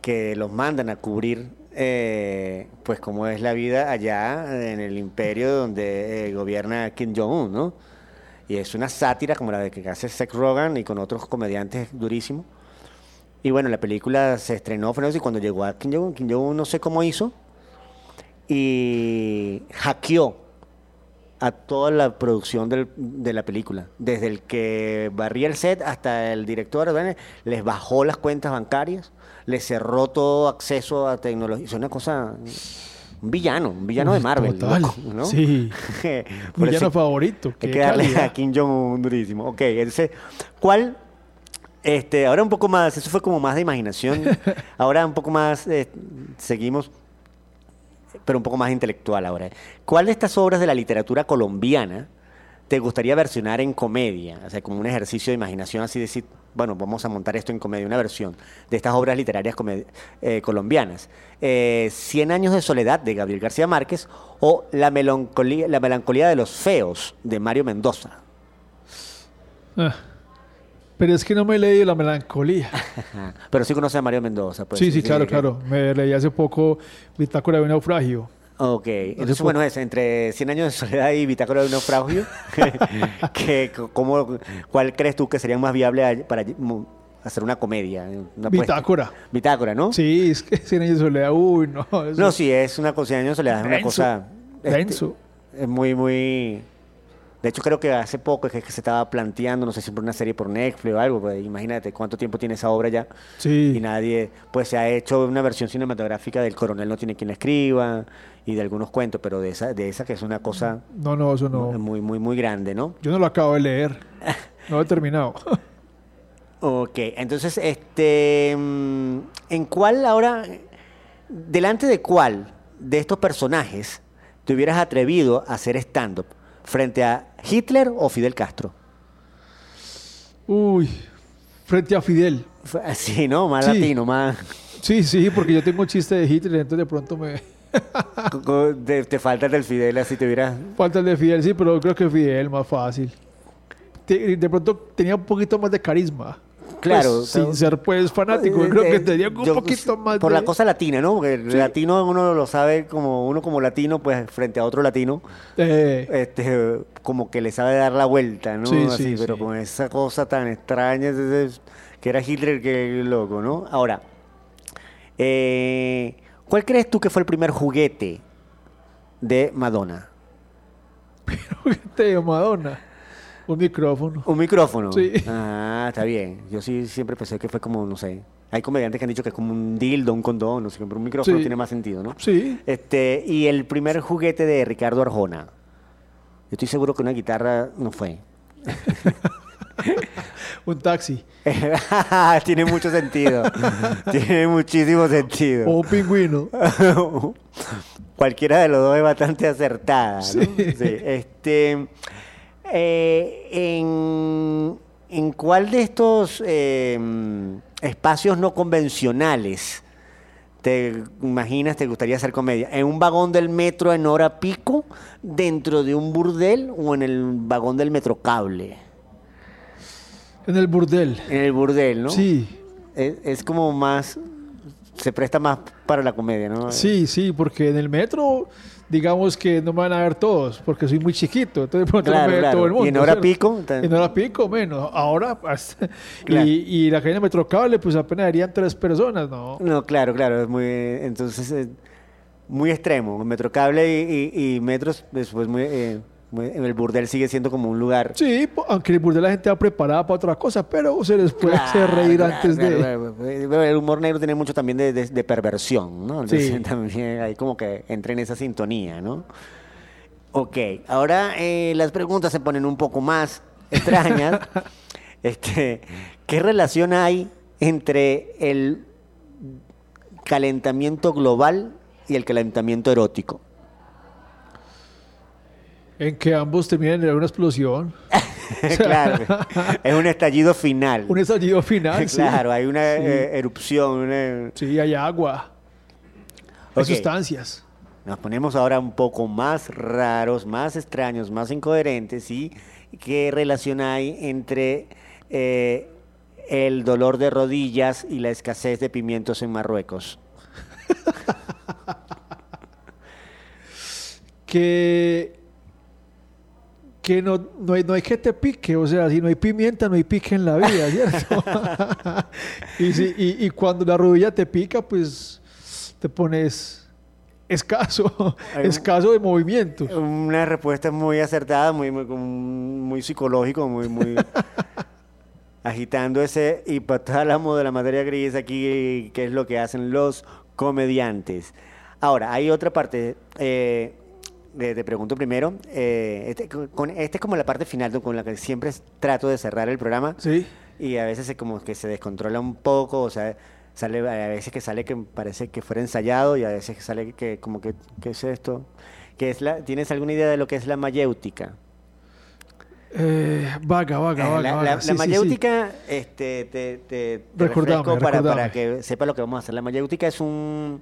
Que los mandan a cubrir, eh, pues, cómo es la vida allá en el imperio donde eh, gobierna Kim Jong-un, ¿no? Y es una sátira como la de que hace Seth Rogen y con otros comediantes durísimos. Y bueno, la película se estrenó, y cuando llegó a Kim Jong-un, Kim Jong-un no sé cómo hizo, y hackeó a toda la producción del- de la película. Desde el que barría el set hasta el director, les bajó las cuentas bancarias, les cerró todo acceso a tecnología. Es una cosa, un villano, un villano Uy, de Marvel. total. loco, ¿no? Sí. Por Villano favorito. hay que darle calidad. a Kim Jong-un durísimo. Ok, entonces, ¿cuál? Este, ahora un poco más, eso fue como más de imaginación. Ahora un poco más, eh, seguimos, pero un poco más intelectual ahora. ¿Cuál de estas obras de la literatura colombiana te gustaría versionar en comedia? O sea, como un ejercicio de imaginación, así decir, bueno, vamos a montar esto en comedia, una versión de estas obras literarias eh, colombianas. Eh, Cien años de soledad de Gabriel García Márquez o La melancolía, la melancolía de los feos de Mario Mendoza. Ah. Pero es que no me he leído La Melancolía. Pero sí conoce a Mario Mendoza. pues, sí, sí, claro, claro. Me leí hace poco Bitácora de un naufragio. Ok, entonces bueno, es entre 100 años de soledad y Bitácora de un naufragio. que, ¿cómo, ¿Cuál crees tú que sería más viable para hacer una comedia? una? Bitácora. Bitácora, ¿no? Sí, es que Cien años de soledad, uy, no. eso- No, sí, es una cosa, 100 años de soledad es una Denso, cosa... este, denso. es muy, muy... De hecho, creo que hace poco es que, se estaba planteando, no sé si por una serie por Netflix o algo, pues imagínate cuánto tiempo tiene esa obra ya. Sí. y nadie, pues se ha hecho una versión cinematográfica del Coronel no tiene quien la escriba y de algunos cuentos, pero de esa, de esa que es una cosa No, no, eso no. muy, muy, muy grande, ¿no? Yo no lo acabo de leer. No he terminado. Ok, entonces, este, mm, ¿en cuál ahora, delante de cuál de estos personajes te hubieras atrevido a hacer stand-up? ¿Frente a Hitler o Fidel Castro? Uy, frente a Fidel. Fue Así, ¿no? Más Sí. latino, más... Sí, sí, porque yo tengo un chiste de Hitler, entonces de pronto me Te, te falta el del Fidel, así te hubieras... falta el de Fidel, sí, pero creo que Fidel más fácil. De pronto tenía un poquito más de carisma. Claro, Pues, pero- sin ser pues fanático, creo que Eh, tenía un yo- poquito más Por de... la cosa latina, ¿no? Porque el latino uno lo sabe como uno como latino, pues frente a otro latino, Eh, este, como que le sabe dar la vuelta, ¿no? Sí, Así, sí, pero con esa cosa tan extraña, que era Hitler, que loco, ¿no? Ahora, eh, ¿cuál crees tú que fue el primer juguete de Madonna? de Madonna. Un micrófono. Un micrófono. Sí. Ah, está bien. Yo sí siempre pensé que fue como, no sé. Hay comediantes que han dicho que es como un dildo, un condón, no sé, pero un micrófono Sí. tiene más sentido, ¿no? Sí. Este, y el primer juguete de Ricardo Arjona. Yo estoy seguro que una guitarra no fue. Un taxi. tiene mucho sentido. tiene muchísimo sentido. O un pingüino. Cualquiera de los dos es bastante acertada. ¿no? Sí. Sí, Este, eh, en, en cuál de estos eh, espacios no convencionales te imaginas, te gustaría hacer comedia? ¿En un vagón del metro en hora pico, dentro de un burdel o en el vagón del metrocable? En el burdel. En el burdel, ¿no? Sí. Es, es como más, se presta más para la comedia, ¿no? Sí, sí, porque en el metro, digamos que no me van a ver todos, porque soy muy chiquito, entonces pronto Claro, no me ve claro. todo el mundo. ¿Y en hora pico? Tan- En hora pico menos. Ahora, hasta- Claro. y, y la cadena Metrocable, pues apenas harían tres personas, ¿no? No, claro, claro, es muy, entonces, eh, muy extremo. Metrocable y, y, y metros, después muy, eh, el burdel sigue siendo como un lugar. Sí, aunque el burdel la gente va preparada para otra cosa, pero se les puede hacer reír claro, antes de... claro, claro. El humor negro tiene mucho también de, de- de perversión, ¿no? Entonces Sí. también hay como que entra en esa sintonía, ¿no? Ok, ahora eh, las preguntas se ponen un poco más extrañas. este, ¿Qué relación hay entre el calentamiento global y el calentamiento erótico? En que ambos terminan en una explosión, claro, es un estallido final. un estallido final. sí. claro, hay una Sí. eh, erupción, una... Sí, hay agua, hay sustancias. Nos ponemos ahora un poco más raros, más extraños, más incoherentes, ¿y qué relación hay entre eh, el dolor de rodillas y la escasez de pimientos en Marruecos? que que no, no, hay, no hay que te pique, o sea, si no hay pimienta, no hay pique en la vida, ¿cierto? y, si- y, y cuando la rodilla te pica, pues te pones escaso, Hay escaso de movimientos. Una respuesta muy acertada, muy, muy, muy psicológico, muy, muy agitando ese. Y para todos hablamos de la materia gris aquí, que es lo que hacen los comediantes. Ahora, hay otra parte. eh, te, te pregunto primero. eh, este, con, este es como la parte final con la que siempre trato de cerrar el programa. Sí. Y a veces es como que se descontrola un poco, o sea, sale, a veces que sale que parece que fuera ensayado y a veces que sale que como que, ¿qué es esto? ¿Qué es la, ¿Tienes alguna idea de lo que es la mayéutica? Eh, vaga, vaga, Eh, vaga. la, vaga. la- la Sí, sí, sí. mayéutica, este, te, te, te Recordame, refresco para, que sepa lo que vamos a hacer. La mayéutica es un,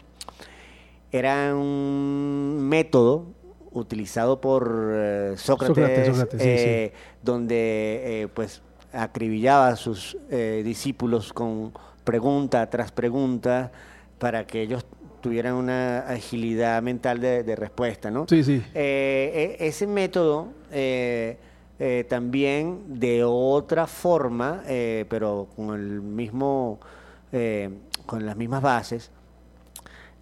era un método utilizado por eh, Sócrates, Sócrates, Sócrates, sí, eh, donde eh, pues acribillaba a sus discípulos con pregunta tras pregunta para que ellos tuvieran una agilidad mental de, de respuesta, ¿no? Sí, sí. E- ese método también de otra forma, pero con el mismo, con las mismas bases,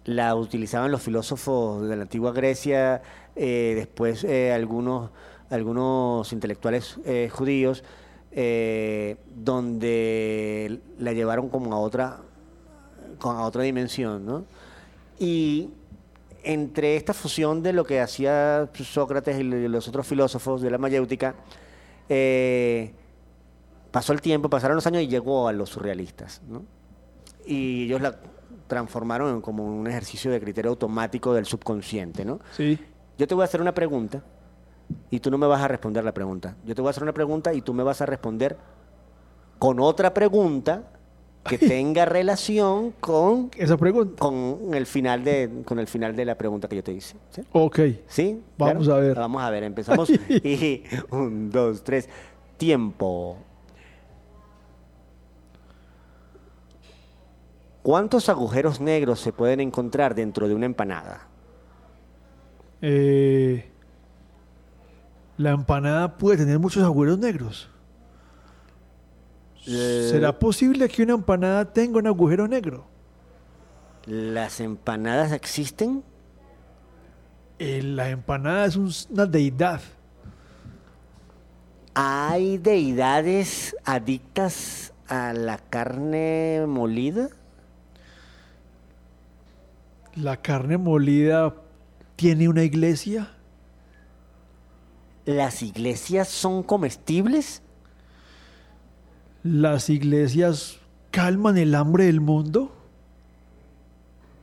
la utilizaban los filósofos de la antigua Grecia, eh, después eh, algunos, algunos intelectuales eh, judíos, eh, donde la llevaron como a otra, con- a otra dimensión, ¿no? Y entre esta fusión de lo que hacía Sócrates y los otros filósofos de la mayéutica, eh, pasó el tiempo, pasaron los años y llegó a los surrealistas. ¿no? Y ellos la transformaron en como un ejercicio de criterio automático del subconsciente. ¿no? Sí. Yo te voy a hacer una pregunta y tú no me vas a responder la pregunta. Yo te voy a hacer una pregunta y tú me vas a responder con otra pregunta que tenga relación con, Esa pregunta. con, el, final de, con el final de la pregunta que yo te hice. ¿sí? Ok. ¿Sí? Vamos a ver. Vamos a ver, empezamos. y un, dos, tres. Tiempo. ¿Cuántos agujeros negros se pueden encontrar dentro de una empanada? Eh, la empanada puede tener muchos agujeros negros. Eh, ¿Será posible que una empanada tenga un agujero negro? ¿Las empanadas existen? Eh, la empanada es un- una deidad. ¿Hay deidades adictas a la carne molida? La carne molida tiene una iglesia. ¿Las iglesias son comestibles? Las iglesias calman el hambre del mundo.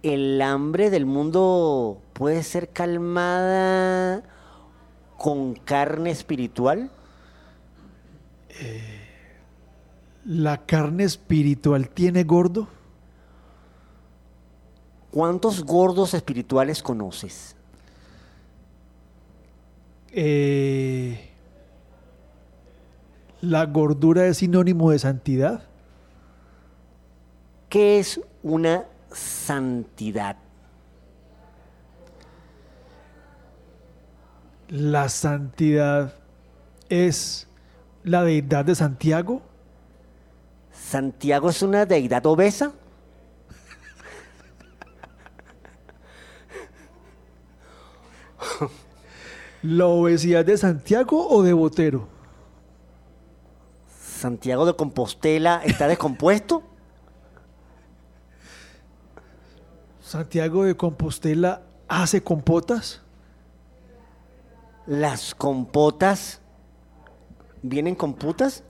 ¿El hambre del mundo puede ser calmada con carne espiritual? La carne espiritual tiene gordo. ¿Cuántos gordos espirituales conoces? Eh, la gordura es sinónimo de santidad. ¿Qué es una santidad? La santidad es la deidad de Santiago. ¿Santiago es una deidad obesa? ¿La obesidad de Santiago o de Botero? ¿Santiago de Compostela está descompuesto? ¿Santiago de Compostela hace compotas? ¿Las compotas vienen con putas?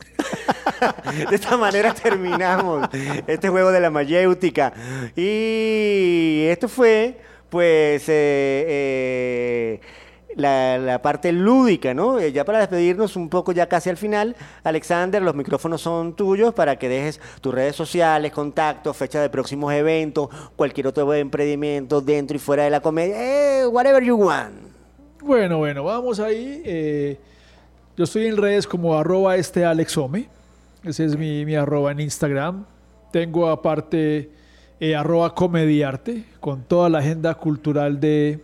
de esta manera terminamos este juego de la mayéutica. Y esto fue, pues, eh, eh, la, parte lúdica, ¿no? Eh, ya para despedirnos un poco, ya casi al final, Alexander, los micrófonos son tuyos para que dejes tus redes sociales, contactos, fecha de próximos eventos, cualquier otro emprendimiento dentro y fuera de la comedia, eh, whatever you want. Bueno, bueno, vamos ahí. eh, yo estoy en redes como arroba este alexome. Ese es mi, mi arroba en Instagram. Tengo aparte eh, arroba comediarte con toda la agenda cultural de,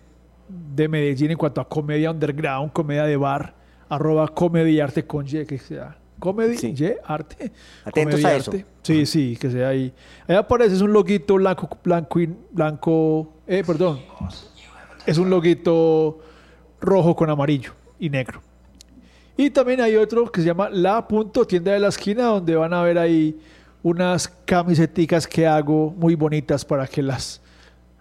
de Medellín en cuanto a comedia underground, comedia de bar, arroba comediarte con Y, que sea Comedy Sí. Y Arte. Atentos Comedy a eso. Arte. Sí, sí, que sea ahí. Ahí aparece, es un loguito blanco, blanco, blanco, eh, perdón. Es un loguito rojo con amarillo y negro. Y también hay otro que se llama La Punto Tienda de la Esquina, donde van a ver ahí unas camiseticas que hago muy bonitas para que las...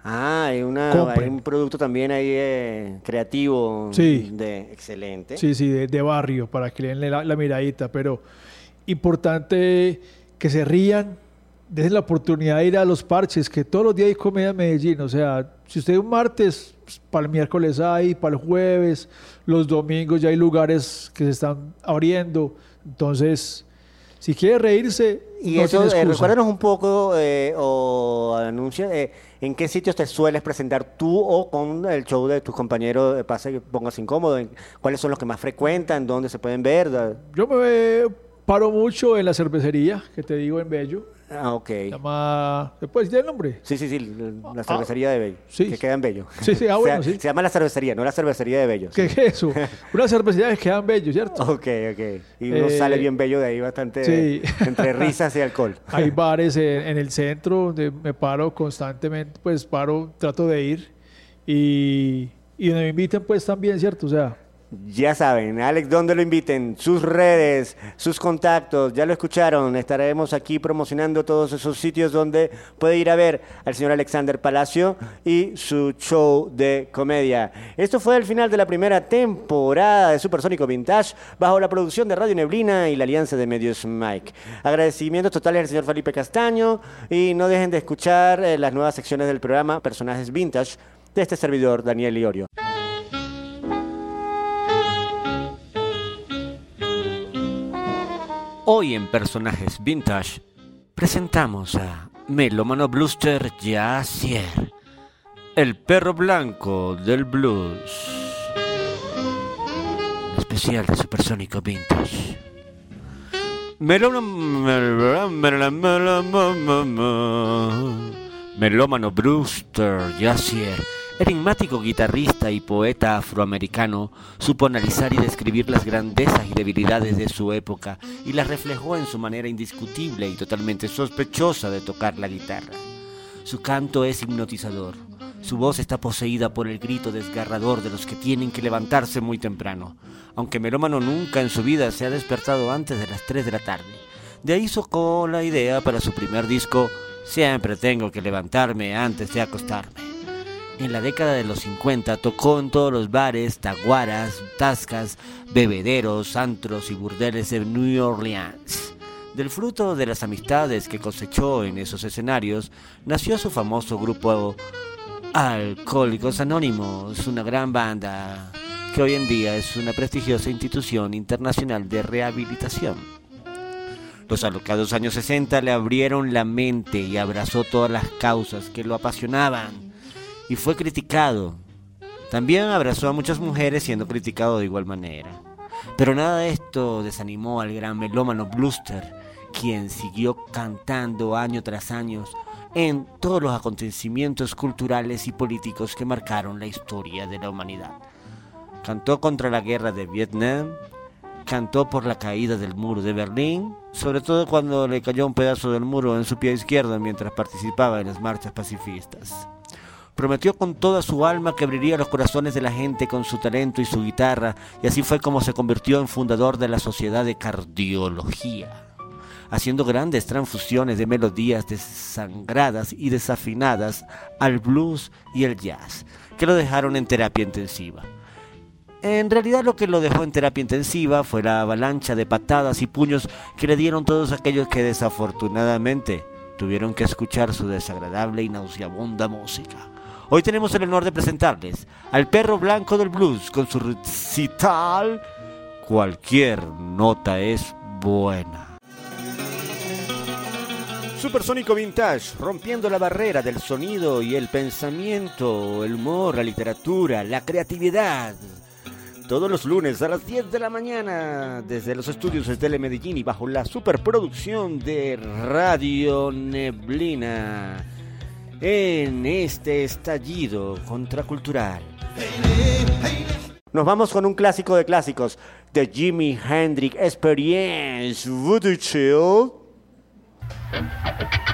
Ah, hay, una, hay un producto también ahí eh, creativo. Sí. De, excelente. Sí, sí, de, de barrio, para que le den la, la miradita, pero importante que se rían, den la oportunidad de ir a los parches, que todos los días hay comedia en Medellín, o sea, si usted un martes, pues, para el miércoles hay, para el jueves, los domingos ya hay lugares que se están abriendo, entonces, si quiere reírse, Y no eso, tiene eh, recuérdanos un poco eh, o anuncia eh, en qué sitios te sueles presentar tú o con el show de tus compañeros de Pasa y Pongas Incómodo. en- ¿Cuáles son los que más frecuentan? ¿Dónde se pueden ver? Yo me paro mucho en la cervecería, que te digo en Bello, Ah, ok. se llama, ¿se puede decir el nombre? Sí, sí, sí, la- la cervecería de Bello. Ah, sí. Que queda en Bello. Sí, sí, ah, Se- bueno, sí. Se llama la cervecería, no la cervecería de Bello. ¿Qué es eso? Una cervecería que quedan bellos, ¿cierto? Ok, ok. Y uno Eh, sale bien bello de ahí bastante sí. entre risas y alcohol. Hay bares en, en el centro donde me paro constantemente, pues paro, trato de ir. Y, y donde me inviten, pues también, ¿cierto? O sea, Ya saben, Alex, ¿dónde lo inviten? Sus redes, sus contactos, ya lo escucharon. Estaremos aquí promocionando todos esos sitios donde puede ir a ver al señor Alexander Palacio y su show de comedia. Esto fue el final de la primera temporada de Supersónico Vintage bajo la producción de Radio Neblina y la alianza de medios Mike. Agradecimientos totales al señor Felipe Castaño y no dejen de escuchar eh, las nuevas secciones del programa Personajes Vintage de este servidor, Daniel Iorio. Hoy en Personajes Vintage presentamos a Melómano Bluster Yacier, el perro blanco del blues. Especial de Supersónico Vintage. Melómano, Brewster Yacier, enigmático guitarrista y poeta afroamericano, supo analizar y describir las grandezas y debilidades de su época y las reflejó en su manera indiscutible y totalmente sospechosa de tocar la guitarra. Su canto es hipnotizador. Su voz está poseída por el grito desgarrador de los que tienen que levantarse muy temprano, aunque Melómano nunca en su vida se ha despertado antes de las 3 de la tarde. De ahí sacó la idea para su primer disco, Siempre tengo que levantarme antes de acostarme. En la década de los 50 tocó en todos los bares, taguaras, tascas, bebederos, antros y burdeles de New Orleans. Del fruto de las amistades que cosechó en esos escenarios, nació su famoso grupo Alcohólicos Anónimos, una gran banda que hoy en día es una prestigiosa institución internacional de rehabilitación. Los alocados años 60 le abrieron la mente y abrazó todas las causas que lo apasionaban y fue criticado. También abrazó a muchas mujeres siendo criticado de igual manera. Pero nada de esto desanimó al gran melómano Bluster, quien siguió cantando año tras año en todos los acontecimientos culturales y políticos que marcaron la historia de la humanidad. Cantó contra la guerra de Vietnam, cantó por la caída del muro de Berlín, sobre todo cuando le cayó un pedazo del muro en su pie izquierdo mientras participaba en las marchas pacifistas. Prometió con toda su alma que abriría los corazones de la gente con su talento y su guitarra, y así fue como se convirtió en fundador de la Sociedad de Cardiología, haciendo grandes transfusiones de melodías desangradas y desafinadas al blues y el jazz, que lo dejaron en terapia intensiva. En realidad lo que lo dejó en terapia intensiva fue la avalancha de patadas y puños que le dieron todos aquellos que desafortunadamente tuvieron que escuchar su desagradable y nauseabunda música. Hoy tenemos el honor de presentarles al perro blanco del blues con su recital Cualquier nota es buena. Supersónico Vintage, rompiendo la barrera del sonido y el pensamiento, el humor, la literatura, la creatividad. Todos los lunes a las 10 de la mañana, desde los estudios de Tele Medellín y bajo la superproducción de Radio Neblina, en este estallido contracultural. Nos vamos con un clásico de clásicos, The Jimi Hendrix Experience, Voodoo Chill.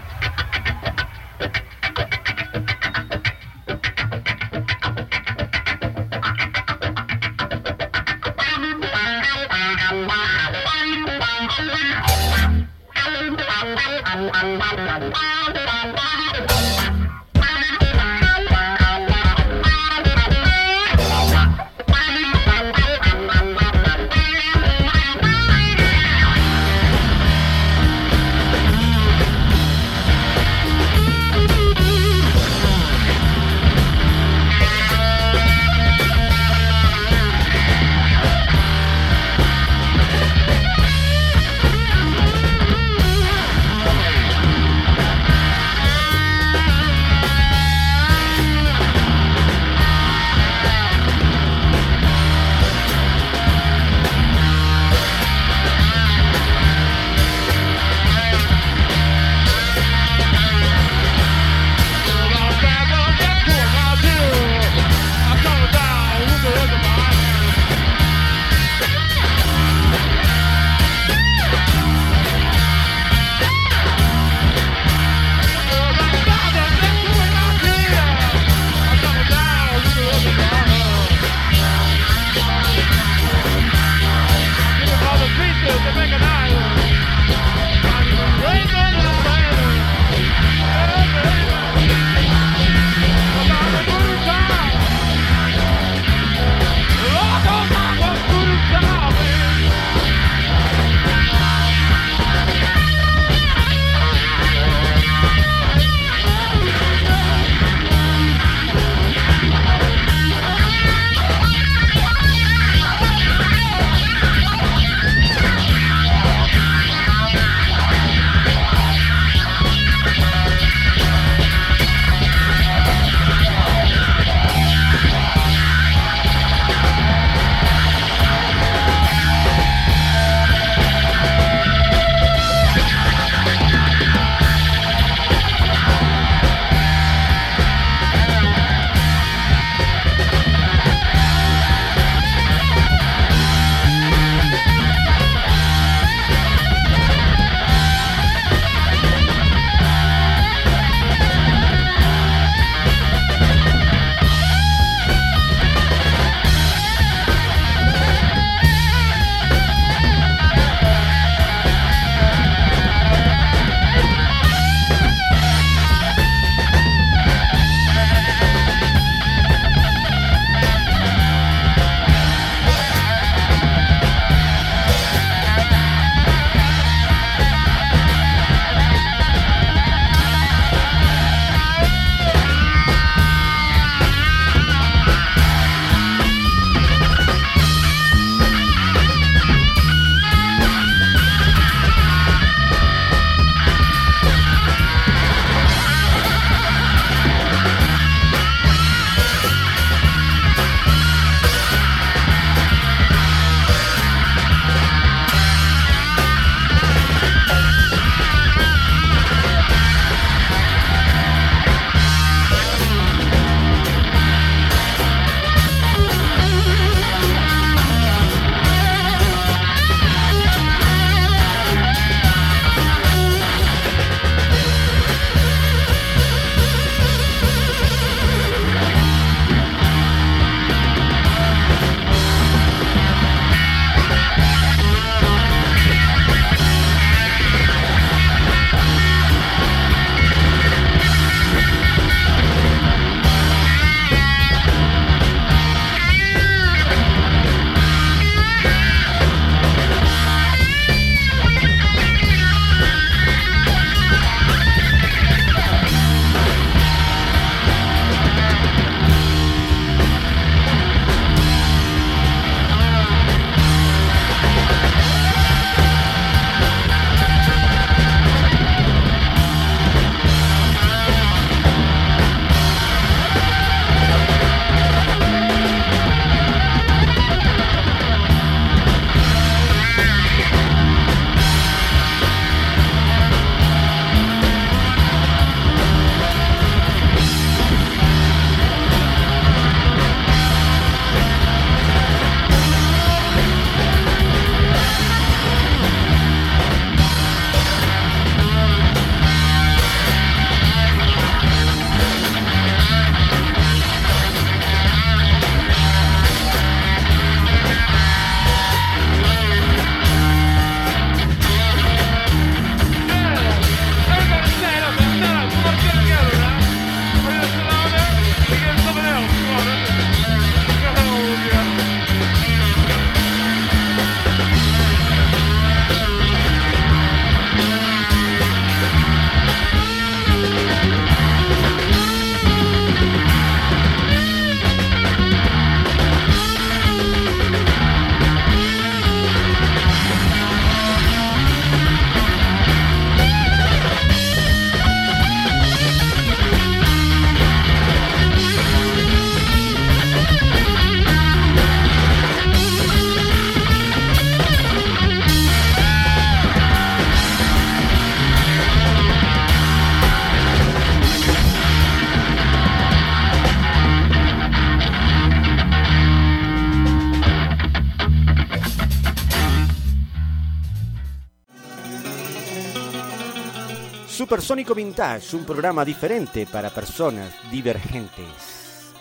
Supersónico Vintage, un programa diferente para personas divergentes.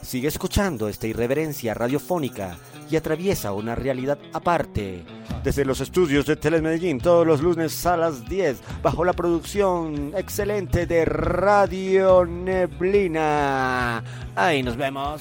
Sigue escuchando esta irreverencia radiofónica y atraviesa una realidad aparte. Desde los estudios de Telemedellín, todos los lunes a las 10, bajo la producción excelente de Radio Neblina. Ahí nos vemos.